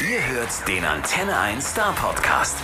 Ihr hört den Antenne 1 Star Podcast.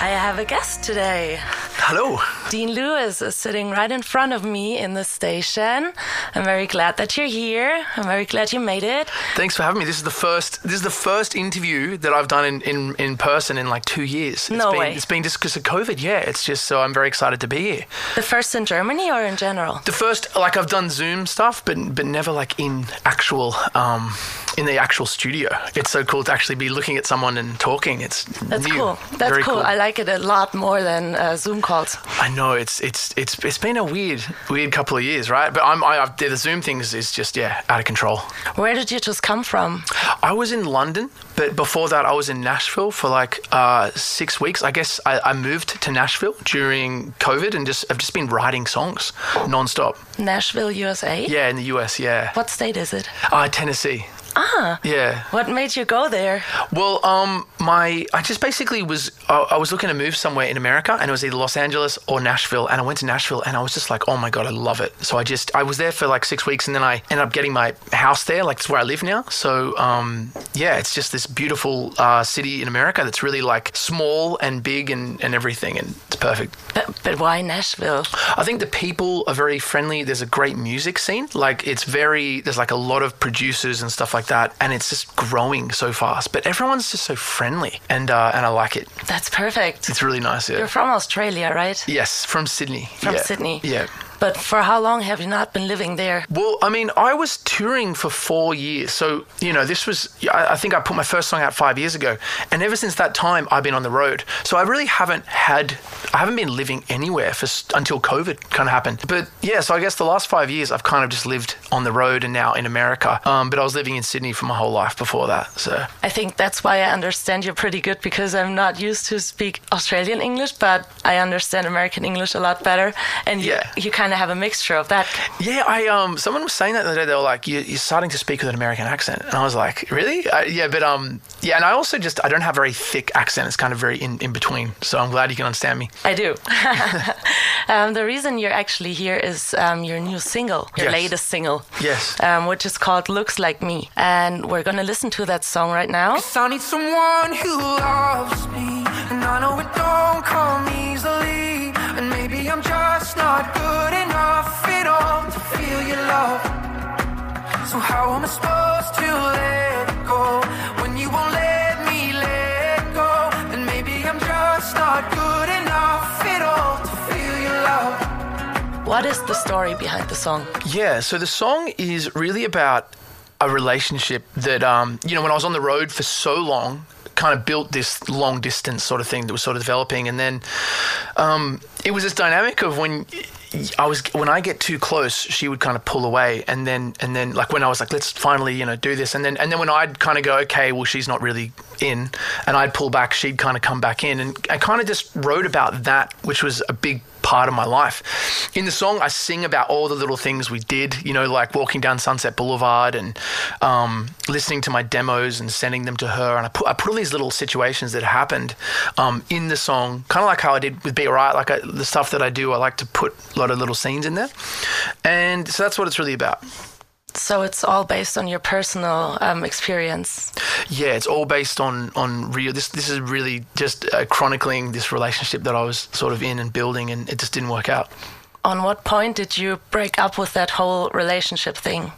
I have a guest today. Hello. Dean Lewis is sitting right in front of me in the station. I'm very glad that you're here. I'm very glad you made it. Thanks for having me. This is the first. This is the first interview that I've done in, in, in person in like two years. It's No been, way. It's been just because of COVID. Yeah, it's just so I'm very excited to be here. The first in Germany or in general? The first, like I've done Zoom stuff, but but never like in actual um in the actual studio. It's so cool to actually be looking at someone and talking. It's That's new. cool. That's Very cool. I like it a lot more than uh, Zoom calls. I know it's it's it's it's been a weird weird couple of years, right? But I'm I, I've, the Zoom things is just yeah out of control. Where did you just come from? I was in London, but before that, I was in Nashville for like uh, six weeks. I guess I, I moved to Nashville during COVID, and just I've just been writing songs nonstop. Nashville, USA? Yeah, in the US. Yeah, What state is it? uh, Tennessee. Ah, Yeah. what made you go there? Well, um, my I just basically was I, I was looking to move somewhere in America, and it was either Los Angeles or Nashville, and I went to Nashville, and I was just like, oh my god, I love it. So I just I was there for like six weeks, and then I ended up getting my house there, like it's where I live now. So um, yeah, it's just this beautiful uh, city in America that's really like small and big and and everything, and it's perfect. But, but why Nashville? I think the people are very friendly. There's a great music scene. Like it's very there's like a lot of producers and stuff like that, and it's just growing so fast. But everyone's just so friendly, and uh, and I like it. That's perfect. It's really nice. Yeah. You're from Australia, right? yes, from Sydney. From Yeah. Sydney. Yeah. But for how long have you not been living there? Well, I mean, I was touring for four years. So, you know, this was, I think I put my first song out five years ago. And ever since that time, I've been on the road. So I really haven't had, I haven't been living anywhere for until COVID kind of happened. But yeah, so I guess the last five years, I've kind of just lived on the road and now in America. Um, but I was living in Sydney for my whole life before that. So I think that's why I understand you pretty good because I'm not used to speak Australian English, but I understand American English a lot better. And you, Yeah. you kind of have a mixture of that. Yeah, I um, someone was saying that the other day. They were like, you, "You're starting to speak with an American accent," and I was like, "Really?" Uh, yeah, but um, yeah, and I also just I don't have a very thick accent. It's kind of very in, in between. So I'm glad you can understand me. I do. um, the reason you're actually here is um, your new single, your Yes. latest single, Yes. um, which is called Looks Like Me. And we're going to listen to that song right now. Cause I need someone who loves me And I know it don't come easily And maybe I'm just not good enough at all To feel your love. So how am I supposed to let go? When you won't let me let go And maybe I'm just not good enough at all To feel your love. What is the story behind the song? Yeah, so the song is really about a relationship that, um, you know, when I was on the road for so long, kind of built this long distance sort of thing that was sort of developing. And then um, it was this dynamic of when I was, when I get too close, she would kind of pull away. And then, and then like when I was like, let's finally, you know, do this. And then, and then when I'd kind of go, okay, well, she's not really in, and I'd pull back, she'd kind of come back in. And I kind of just wrote about that, which was a big part of my life. In the song, I sing about all the little things we did, you know, like walking down Sunset Boulevard and um, listening to my demos and sending them to her. And I put, I put all these little situations that happened um, in the song, kind of like how I did with Be Alright, like I, the stuff that I do, I like to put a lot of little scenes in there. And so that's what it's really about. So it's all based on your personal um, experience. Yeah, it's all based on on real. This this is really just uh, chronicling this relationship that I was sort of in and building, and it just didn't work out. On what point did you break up with that whole relationship thing?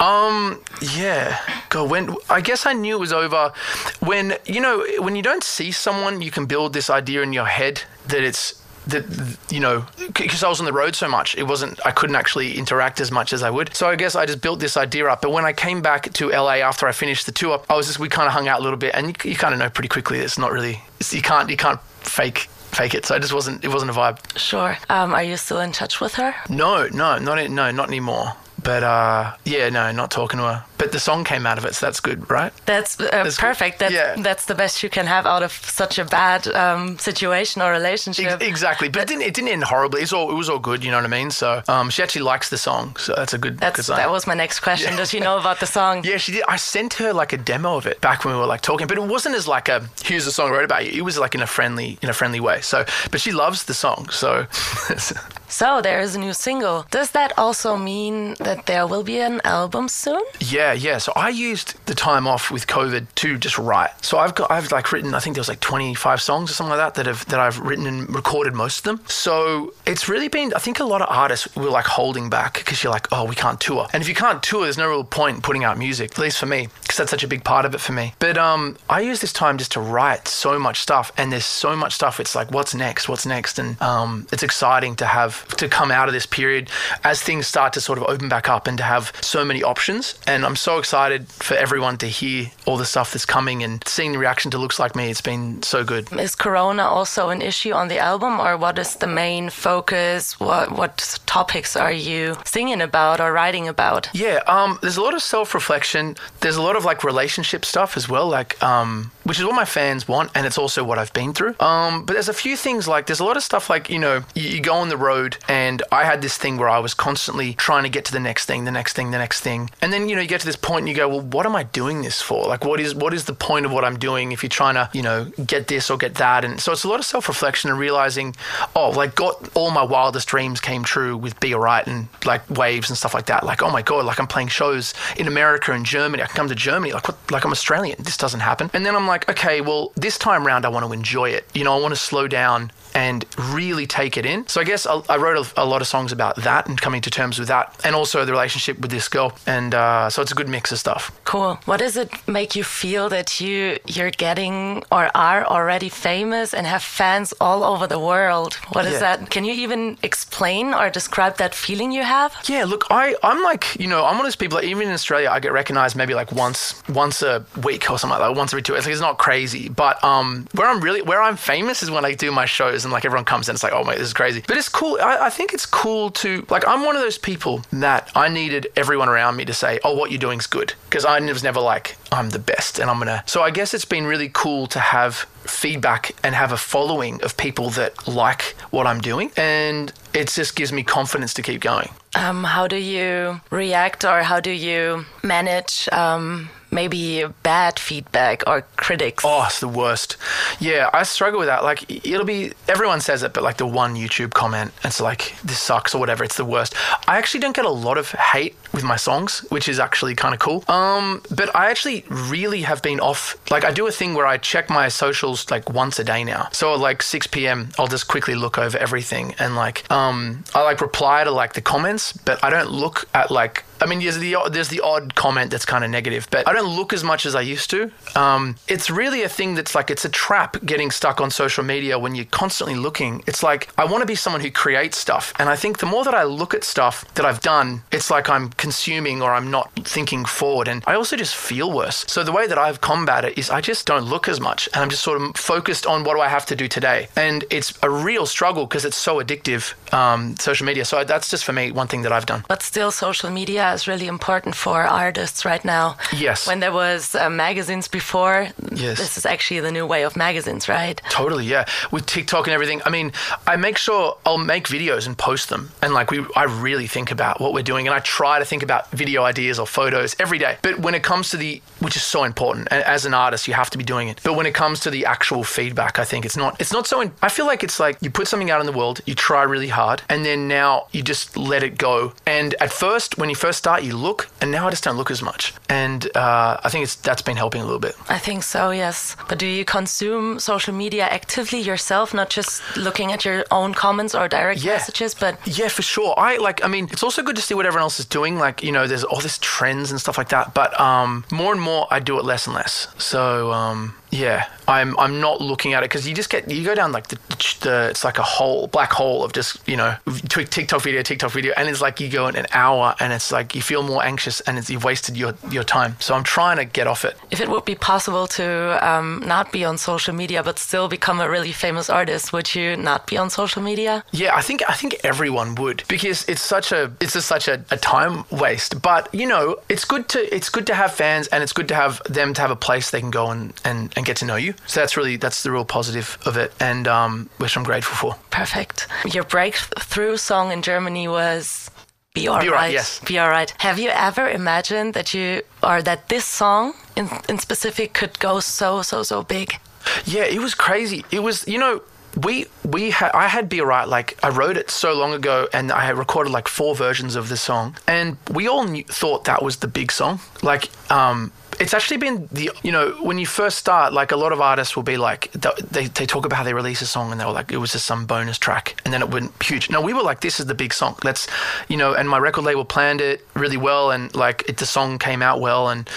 Um, yeah. God, when I guess I knew it was over when you know when you don't see someone, you can build this idea in your head that it's that you know because I was on the road so much, it wasn't I couldn't actually interact as much as I would. So I guess I just built this idea up. But when I came back to LA after I finished the tour, I was just we kind of hung out a little bit, and you, you kind of know pretty quickly it's not really it's, you can't you can't fake fake it. So it just wasn't it wasn't a vibe. Sure. Um, are you still in touch with her? No, no, not no, not anymore. But uh, yeah, no, not talking to her. But the song came out of it, so that's good, right? That's, uh, That's perfect. That's, Yeah. that's the best you can have out of such a bad um, situation or relationship. Ex- exactly, but it didn't. It didn't end horribly. It's all. It was all good. You know what I mean. So, um, she actually likes the song, so that's a good. good That's that was my next question. Does she know about the song? Yeah, she did. I sent her like a demo of it back when we were like talking, but it wasn't as like a here's a song I wrote about you. It was like in a friendly in a friendly way. So, but she loves the song. So, So there is a new single. Does that also mean that there will be an album soon? Yeah, yeah. yeah. So I used the time off with COVID to just write. So I've got I've like written I think there was like 25 songs or something like that that have that I've written and recorded most of them. So it's really been I think a lot of artists were like holding back because you're like oh we can't tour and if you can't tour there's no real point in putting out music at least for me because that's such a big part of it for me. But um I use this time just to write so much stuff and there's so much stuff. It's like what's next, what's next, and um it's exciting to have to come out of this period as things start to sort of open back up and to have so many options. And I'm so excited for everyone to hear all the stuff that's coming and seeing the reaction to looks like me. It's been so good. Is Corona also an issue on the album, or what is the main focus? What what topics are you singing about or writing about? Yeah, um, there's a lot of self-reflection. There's a lot of like relationship stuff as well, like um, which is what my fans want, and it's also what I've been through. Um, but there's a few things like there's a lot of stuff like you know you, you go on the road, and I had this thing where I was constantly trying to get to the next thing, the next thing, the next thing, and then you know you get to this point and you go, well, what am I doing this for? Like, what is what is the point of what I'm doing if you're trying to you know get this or get that? And so it's a lot of self-reflection and realizing, oh, like got all my wildest dreams came true with Be Alright and like waves and stuff like that. Like, oh my god, like I'm playing shows in America and Germany. I can come to Germany, like what, like I'm Australian. This doesn't happen. And then I'm like, okay, well, this time round I want to enjoy it. You know, I want to slow down and really take it in. So I guess I, I wrote a, a, lot of songs about that and coming to terms with that, and also the relationship with this girl. And uh, so it's a good mix of stuff. Cool. What does it make you feel that you you're getting or are already famous and have fans all over the world? What is Yeah. that? Can you even explain or describe that feeling you have? Yeah, look, I, I'm like, you know, I'm one of those people, like, even in Australia, I get recognized maybe like once once a week or something like that, once every two It's, like, it's not crazy. But um, where I'm really, where I'm famous is when I do my shows and like everyone comes in, it's like, oh, mate, this is crazy. But it's cool. I, I think it's cool to, like, I'm one of those people that I needed everyone around me to say, oh, what you're doing's good. Because I was never like, I'm the best and I'm going to. So I guess it's been really cool to have feedback and have a following of people that like what I'm doing. And it just gives me confidence to keep going. Um, how do you react or how do you manage um, maybe bad feedback or critics? Oh, it's the worst. Yeah, I struggle with that. Like, it'll be, everyone says it, but like the one YouTube comment, it's like, this sucks or whatever, it's the worst. I actually don't get a lot of hate with my songs, which is actually kind of cool. Um, but I actually really have been off. Like, I do a thing where I check my socials like once a day now. So like 6 p.m., I'll just quickly look over everything and like, um, I like reply to like the comments, but I don't look at like, I mean, there's the there's the odd comment that's kind of negative, but I don't look as much as I used to. Um, it's really a thing that's like it's a trap getting stuck on social media when you're constantly looking. It's like I want to be someone who creates stuff, and I think the more that I look at stuff that I've done, it's like I'm consuming or I'm not thinking forward, and I also just feel worse. So the way that I've combated it is I just don't look as much, and I'm just sort of focused on what do I have to do today, and it's a real struggle because it's so addictive, um, social media. So that's just for me one thing that I've done. But still, social media is really important for artists right now. Yes. When there was uh, magazines before, Yes. this is actually the new way of magazines, right? Totally, yeah. With TikTok and everything, I mean, I make sure I'll make videos and post them, and like we, I really think about what we're doing, and I try to think about video ideas or photos every day. But when it comes to the, which is so important, as an artist, you have to be doing it. But when it comes to the actual feedback, I think it's not, it's not so. In, I feel like it's like you put something out in the world, you try really hard, and then now you just let it go. And at first, when you first start, you look, and now I just don't look as much. And uh, I think it's that's been helping a little bit. I think so, yes. But do you consume social media actively yourself, not just looking at your own comments or direct Yeah. messages, but Yeah, for sure. I like. I mean, it's also good to see what everyone else is doing. Like, you know, there's all this trends and stuff like that. But um, more and more, I do it less and less. So um, yeah, I'm I'm not looking at it because you just get you go down like the, the it's like a hole, black hole of just you know TikTok video, TikTok video, and it's like you go in an hour and it's like you feel more anxious and it's, you've wasted your your time. So I'm trying to get off it. if it would be possible to um, not be on social media but still become a really famous artist, would you not be on social media? Yeah, I think I think everyone would because it's such a it's just such a, a time waste. But you know, it's good to it's good to have fans and it's good to have them to have a place they can go and, and, and get to know you. So that's really that's the real positive of it, and um, which I'm grateful for. Perfect. Your breakthrough song in Germany was Be Alright. Alright, yes. Be Alright. Have you ever imagined that you, or that this song in, in specific could go so, so, so big? Yeah, it was crazy. It was, you know, we we had I had Be Right like I wrote it so long ago and I had recorded like four versions of the song and we all knew, thought that was the big song like um it's actually been the you know when you first start like a lot of artists will be like they, they talk about how they release a song and they were like it was just some bonus track and then it went huge. No we were like this is the big song. Let's you know and my record label planned it really well and like it, the song came out well and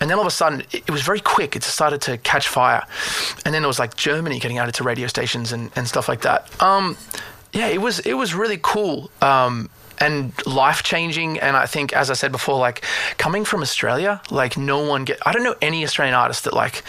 and then all of a sudden it, it was very quick. It started to catch fire. And then it was like Germany getting added to radio stations and, and stuff like that. Um yeah it was it was really cool. Um and life changing. And I think, as I said before, like coming from Australia, like no one get. I don't know any Australian artist that like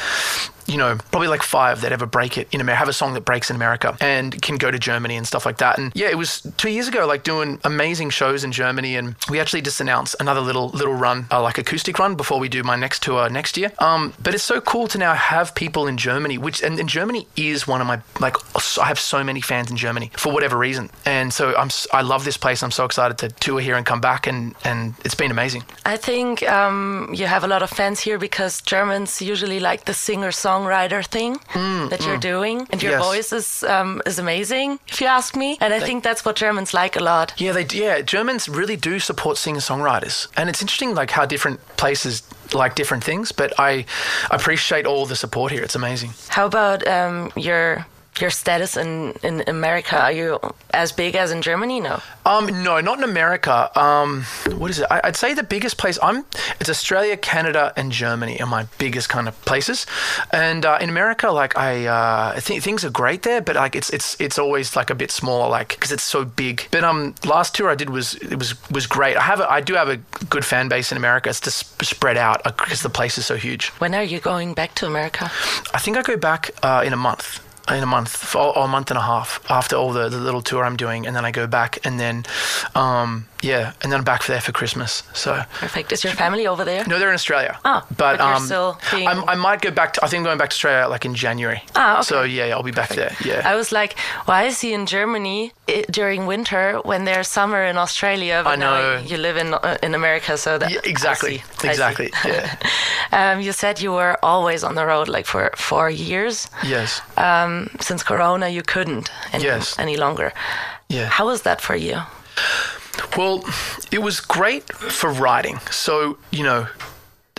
you know, probably like five that ever break it in America, have a song that breaks in America and can go to Germany and stuff like that. And yeah, it was two years ago, like doing amazing shows in Germany. And we actually just announced another little, little run, uh, like acoustic run before we do my next tour next year. Um, but it's so cool to now have people in Germany, which, and, and Germany is one of my, like, I have so many fans in Germany for whatever reason. And so I'm, I love this place. I'm so excited to tour here and come back. And, and it's been amazing. I think um, you have a lot of fans here because Germans usually like the singer song songwriter thing mm, that you're mm. doing, and your yes. voice is um, is amazing, if you ask me. And I they, think that's what Germans like a lot. Yeah, they yeah Germans really do support singer songwriters, and it's interesting like how different places like different things. But I appreciate all the support here. It's amazing. How about um, your your status in, in America? Are you as big as in Germany? No. Um, no, not in America. Um, what is it? I, would say the biggest place I'm. It's Australia, Canada, and Germany are my biggest kind of places. And uh, in America, like I, uh, I think things are great there, but like it's it's it's always like a bit smaller, like because it's so big. But um, last tour I did was it was was great. I have a, I do have a good fan base in America. It's just spread out because the place is so huge. When are you going back to America? I think I go back uh, in a month in a month or, a month and a half after all the, the little tour I'm doing, and then I go back, and then um, yeah, and then I'm back there for Christmas. So perfect. Is your family over there? No, they're in Australia. Oh, but, but um, still being... i might go back. To, I think I'm going back to Australia like in January. Ah, okay. So yeah, I'll be back perfect. there. Yeah. I was like, why is he in Germany during winter when there's summer in Australia? I know. you live in uh, in America, so that yeah, exactly, exactly. Yeah. um, you said you were always on the road, like for four years. Yes. Um, since Corona, you couldn't any, yes. any longer. Yeah. How was that for you? Well, it was great for writing. So, you know,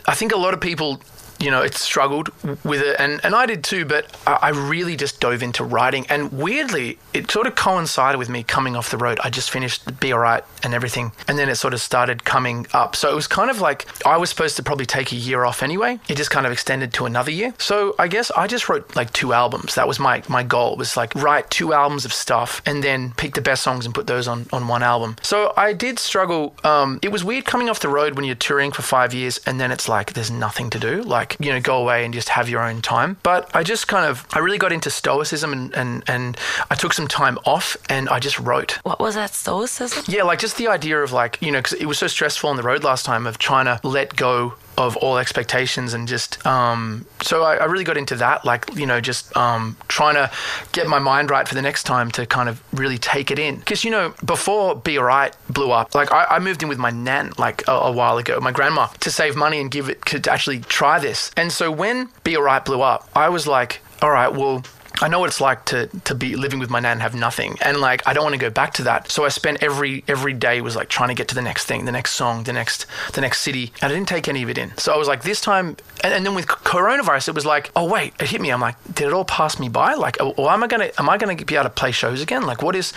I think a lot of people you know, it struggled with it, and, and I did too, but I really just dove into writing. And weirdly, it sort of coincided with me coming off the road. I just finished Be Alright and everything, and then it sort of started coming up. So it was kind of like I was supposed to probably take a year off anyway. It just kind of extended to another year. So I guess I just wrote like two albums. That was my, my goal, was like write two albums of stuff and then pick the best songs and put those on, on one album. So I did struggle. Um, it was weird coming off the road when you're touring for five years and then it's like there's nothing to do. Like, like, you know, go away and just have your own time. But I just kind of, I really got into stoicism and, and, and I took some time off and I just wrote. What was that, stoicism? Yeah, like just the idea of like, you know, because it was so stressful on the road last time of trying to let go of all expectations and just um, so I, I, really got into that like you know just um, trying to get my mind right for the next time to kind of really take it in. Because you know before be alright blew up like I, I, moved in with my nan like a, a, while ago my grandma to save money and give it to actually try this. And so when be alright blew up I was like all right well I know what it's like to to be living with my nan and have nothing, and like I don't want to go back to that. So I spent every every day was like trying to get to the next thing, the next song, the next the next city, and I didn't take any of it in. So I was like, this time, and, and then with coronavirus, it was like, oh wait, it hit me. I'm like, did it all pass me by? Like, or oh, am I gonna am I gonna be able to play shows again? Like, what is?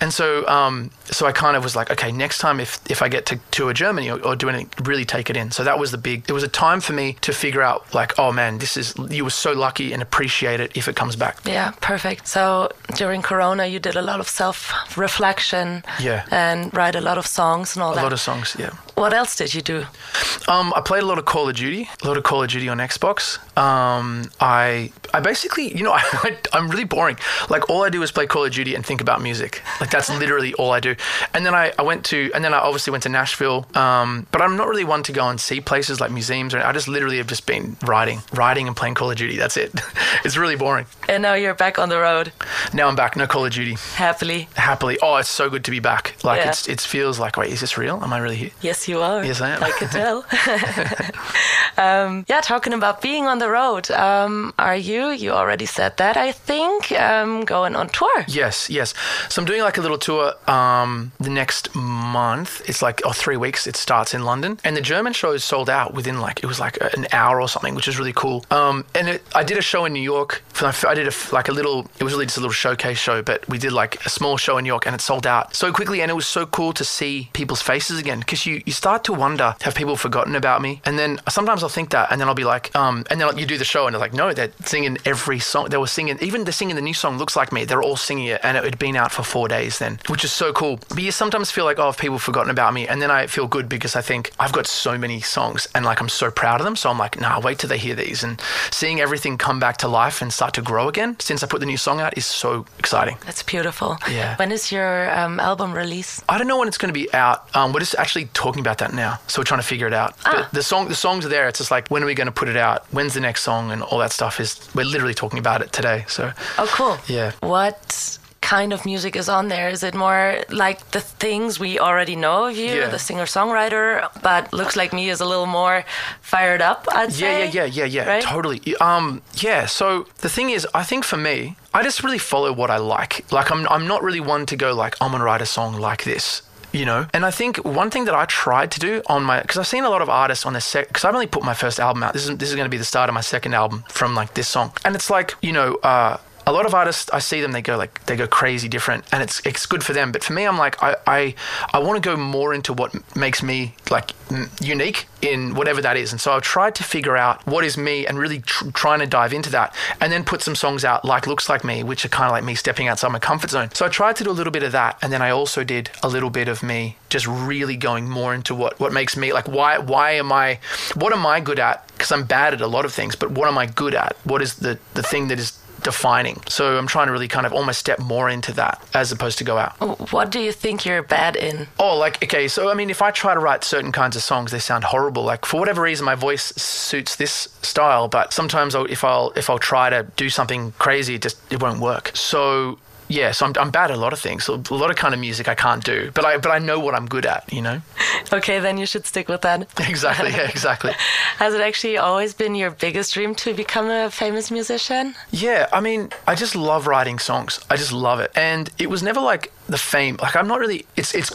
And so um so I kind of was like, okay, next time if if I get to tour Germany or, or do anything, really take it in. So that was the big. It was a time for me to figure out like, oh man, this is you were so lucky and appreciate it if it comes back. Yeah, perfect. So during Corona, you did a lot of self reflection. Yeah. And write a lot of songs and all a that. A lot of songs, yeah. What else did you do? Um, I played a lot of Call of Duty, a lot of Call of Duty on Xbox. Um, I I basically, you know, I, am really boring. Like all I do is play Call of Duty and think about music. Like that's literally all I do. And then I, I went to, and then I obviously went to Nashville. Um, but I'm not really one to go and see places like museums. Or I just literally have just been writing, writing and playing Call of Duty. That's it. it's really boring. And now you're back on the road. Now I'm back. No Call of Duty. Happily. Happily. Oh, it's so good to be back. Like yeah. it's it feels like wait, is this real? Am I really here? Yes, you are. Yes, I am. I could tell. um, yeah, talking about being on the road. Um, are you? You already said that, I think. Um, going on tour. Yes, yes. So I'm doing like a little tour um, the next month. It's like oh, three weeks. It starts in London, and the German show is sold out within like it was like an hour or something, which is really cool. Um, and it, I did a show in New York. I did a, like a little. It was really just a little showcase show, but we did like a small show in New York, and it sold out so quickly, and it was so cool to see people's faces again because you you start to wonder have people forgotten about me, and then sometimes I'll think that, and then I'll be like, um, and then you do the show, and they're like, no, they're singing every song. They were singing, even they're singing the new song looks like me. They're all singing it, and it had been out for four days then, which is so cool. But you sometimes feel like, oh, have people forgotten about me? And then I feel good because I think I've got so many songs, and like I'm so proud of them. So I'm like, nah, wait till they hear these, and seeing everything come back to life and start to grow again since I put the new song out is so exciting. That's beautiful. Yeah. When is your um, album release? I don't know when it's going to be out. Um, we're just actually talking about that now, so we're trying to figure it out. Ah. But the song, the songs are there. It's just like when are we going to put it out? When's the next song? And all that stuff is. We're literally talking about it today. So Oh, cool. Yeah. What kind of music is on there? Is it more like the things we already know of you, Yeah. the singer songwriter, but looks like me is a little more fired up? I'd Yeah, say. yeah, yeah, yeah, yeah. Right? Totally. Um, yeah. So the thing is, I think for me, I just really follow what I like. Like, I'm, I'm not really one to go like, I'm gonna write a song like this. You know, and I think one thing that I tried to do on my because I've seen a lot of artists on their sec because I've only put my first album out. This is this is going to be the start of my second album from like this song, and it's like you know, uh, a lot of artists I see them they go like they go crazy different and it's it's good for them. But for me I'm like I I, I want to go more into what makes me like unique in whatever that is. And so I've tried to figure out what is me and really tr- trying to dive into that and then put some songs out like looks like me which are kind of like me stepping outside my comfort zone. So I tried to do a little bit of that and then I also did a little bit of me just really going more into what what makes me like why why am I what am I good at? Because I'm bad at a lot of things but what am I good at? What is the the thing that is defining. So I'm trying to really kind of almost step more into that as opposed to go out. What do you think you're bad in? Oh, like, okay, so I mean, if I try to write certain kinds of songs, they sound horrible. Like, for whatever reason, my voice suits this style, but sometimes I'll, if I'll if I'll try to do something crazy, it just it won't work. So yeah, so I'm, I'm bad at a lot of things. So a lot of kind of music I can't do, but I but I know what I'm good at. You know. Okay, then you should stick with that. Exactly. Yeah. Exactly. Has it actually always been your biggest dream to become a famous musician? Yeah, I mean, I just love writing songs. I just love it, and it was never like the fame. Like I'm not really. It's it's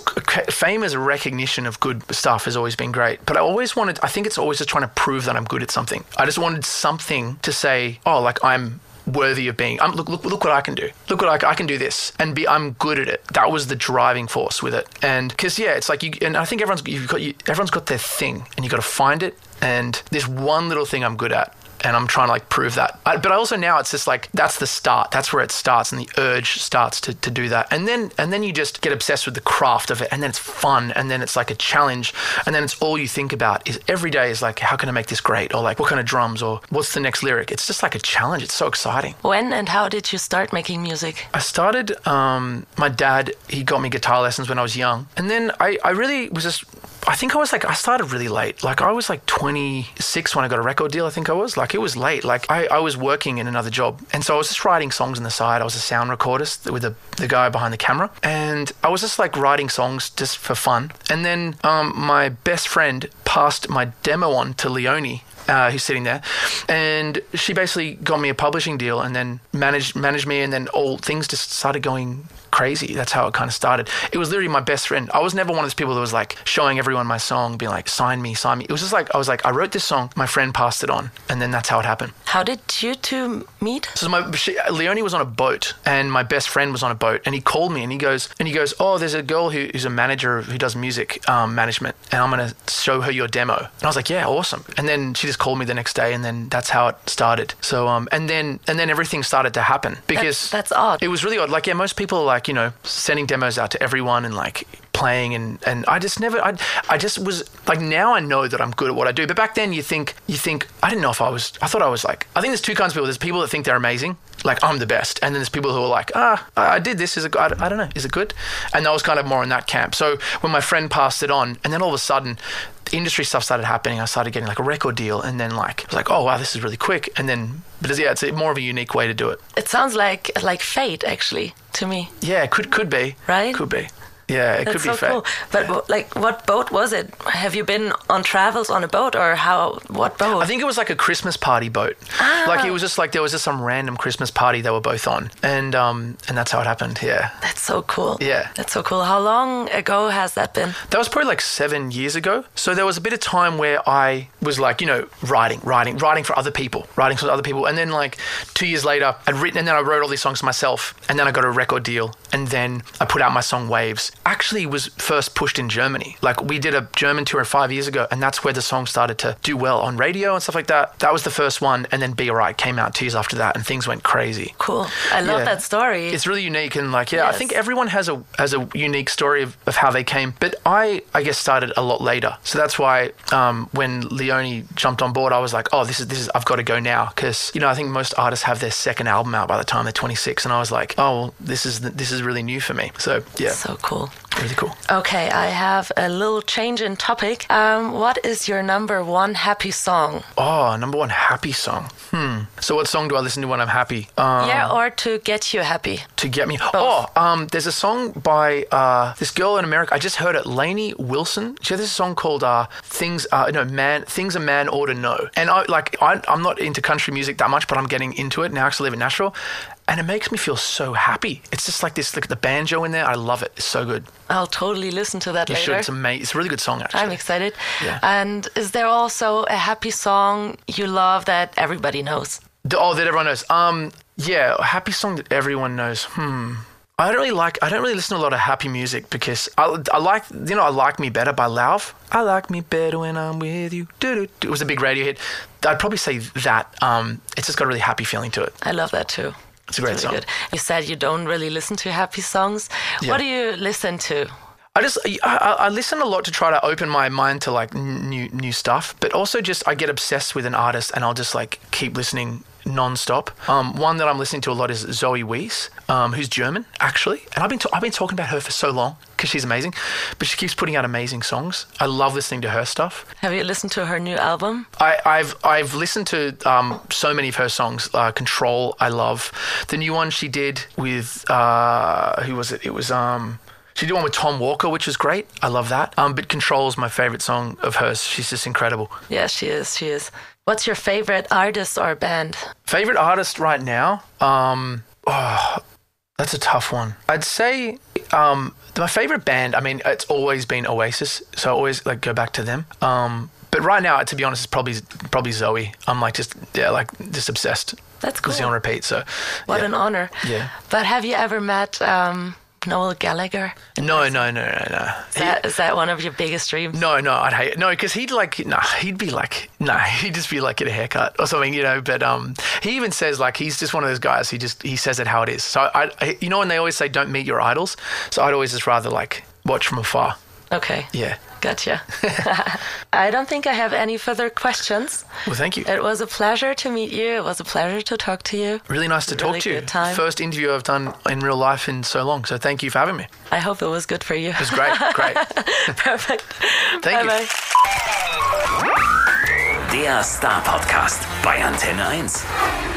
fame as a recognition of good stuff has always been great, but I always wanted. I think it's always just trying to prove that I'm good at something. I just wanted something to say. Oh, like I'm worthy of being. I'm, look, look, look what I can do. Look what I, I can do this and be. I'm good at it. That was the driving force with it. And because yeah, it's like you. And I think everyone's you've got you, everyone's got their thing, and you got to find it. And there's one little thing I'm good at. And I'm trying to like prove that. I, but I also now it's just like that's the start. That's where it starts, and the urge starts to, to do that. And then and then you just get obsessed with the craft of it, and then it's fun, and then it's like a challenge, and then it's all you think about is every day is like how can I make this great, or like what kind of drums, or what's the next lyric. It's just like a challenge. It's so exciting. When and how did you start making music? I started, um, my dad, he got me guitar lessons when I was young. And then I, I really was just, I think I was like, I started really late. Like I was like 26 when I got a record deal, I think I was. Like it was late. Like I, I was working in another job. And so I was just writing songs on the side. I was a sound recordist with the, the guy behind the camera. And I was just like writing songs just for fun. And then um, my best friend passed my demo on to Leonie uh, who's sitting there, and she basically got me a publishing deal, and then managed managed me, and then all things just started going crazy. That's how it kind of started. It was literally my best friend. I was never one of those people that was like showing everyone my song, being like, "Sign me, sign me." It was just like I was like, I wrote this song, my friend passed it on, and then that's how it happened. How did you two meet? So my she, Leonie was on a boat, and my best friend was on a boat, and he called me, and he goes, and he goes, "Oh, there's a girl who, who's a manager who does music um, management, and I'm gonna show her your demo." And I was like, "Yeah, awesome." And then she just called me the next day, and then that's how it started. So um, and then and then everything started to happen because That's, that's odd. it was really odd. Like, yeah, most people are like, you know, sending demos out to everyone and like playing and and I just never I I just was like now I know that I'm good at what I do. But back then you think you think I didn't know if I was I thought I was like I think there's two kinds of people. There's people that think they're amazing, like I'm the best, and then there's people who are like, ah, I did this. Is it? I I don't know. Is it good? And I was kind of more in that camp. So when my friend passed it on, and then all of a sudden industry stuff started happening. I started getting like a record deal, and then like I was like, oh wow, this is really quick. And then, but it's, yeah, it's a, more of a unique way to do it. It sounds like like fate, actually, to me. Yeah, could could be. Right? Could be. Yeah, it That's could be so cool. But like, what boat was it? Have you been on travels on a boat, or how? What boat? I think it was like a Christmas party boat. Ah. Like it was just like there was just some random Christmas party they were both on, and um, and that's how it happened. Yeah, That's so cool. Yeah. That's so cool. How long ago has that been? that was probably like seven years ago. So there was a bit of time where I was like, you know, writing, writing, writing for other people, writing for other people, and then like two years later, I'd written, and then I wrote all these songs myself, and then I got a record deal, and then I put out my song Waves. Actually, was first pushed in Germany. Like we did a German tour five years ago, and that's where the song started to do well on radio and stuff like that. That was the first one, and then Be Alright came out two years after that, and things went crazy. Cool. I love Yeah. that story. It's really unique and like yeah, I think everyone has a has a unique story of, of how they came. But I I guess started a lot later, so that's why um, when Leone jumped on board, I was like, oh, this is this is I've got to go now because you know I think most artists have their second album out by the time they're 26, and I was like, oh, well, this is this is really new for me. So yeah, so cool. Really cool. Okay, I have a little change in topic. Um, what is your number one happy song? Oh, number one happy song. Hmm. So what song do I listen to when I'm happy? Um, yeah, or to get you happy. to get me. Oh, um, there's a song by uh, this girl in America. I just heard it, Lainey Wilson. She has this song called uh, "Things." Uh, no, man, things a man ought to know. And I like, I, I'm not into country music that much, but I'm getting into it now. I actually live in Nashville, and it makes me feel so happy. It's just like this, like the banjo in there. I love it. It's so good. I'll totally listen to that You later. should. It's amazing. It's a really good song, actually. I'm excited. Yeah. And is there also a happy song you love that everybody knows? The- Oh, that everyone knows. Um, yeah, a happy song that everyone knows. Hmm. I don't really like. I don't really listen to a lot of happy music because I, I like. You know, I like me better by Lauv. I like me better when I'm with you. Doo-doo-doo. It was a big radio hit. I'd probably say that. Um, it's just got a really happy feeling to it. I love that too. It's a great Really song. good. You said you don't really listen to happy songs. Yeah. What do you listen to? I just I, I I listen a lot to try to open my mind to like new new stuff, but also just I get obsessed with an artist and I'll just like keep listening non-stop. Um, one that I'm listening to a lot is Zoe Wees, um, who's German actually, and I've been I've been talking about her for so long because she's amazing, but she keeps putting out amazing songs. I love listening to her stuff. Have you listened to her new album? I, I've I've listened to um, so many of her songs. Uh, Control, I love. The new one she did with uh, who was it? It was um, she did one with Tom Walker, which was great. I love that. Um, but Control is my favorite song of hers. She's just incredible. Yeah, she is. She is. What's your favorite artist or band? Favorite artist right now? Um, oh, that's a tough one. I'd say um, my favorite band. I mean, it's always been Oasis, so I always like go back to them. Um, but right now, to be honest, it's probably probably Zoe. I'm like just yeah, like just obsessed. That's cool. Listening on repeat. So What yeah. an honor. Yeah. But have you ever met um, Noel Gallagher? No, no, no, no, no. Is that, is that one of your biggest dreams? No, no, I'd hate it. No, because he'd like, nah, he'd be like, nah, he'd just be like, get a haircut or something, you know. But um, he even says like he's just one of those guys. He just he says it how it is. So I, I you know, when they always say don't meet your idols. So I'd always just rather like watch from afar. Okay. Yeah. Gotcha. I don't think I have any further questions. Well, thank you. It was a pleasure to meet you. It was a pleasure to talk to you. Really nice to Really talk to you. time. First interview I've done in real life in so long. So thank you for having me. I hope it was good for you. It was great, great. Perfect. Thank you. Bye bye. Der Star Podcast bei Antenne 1.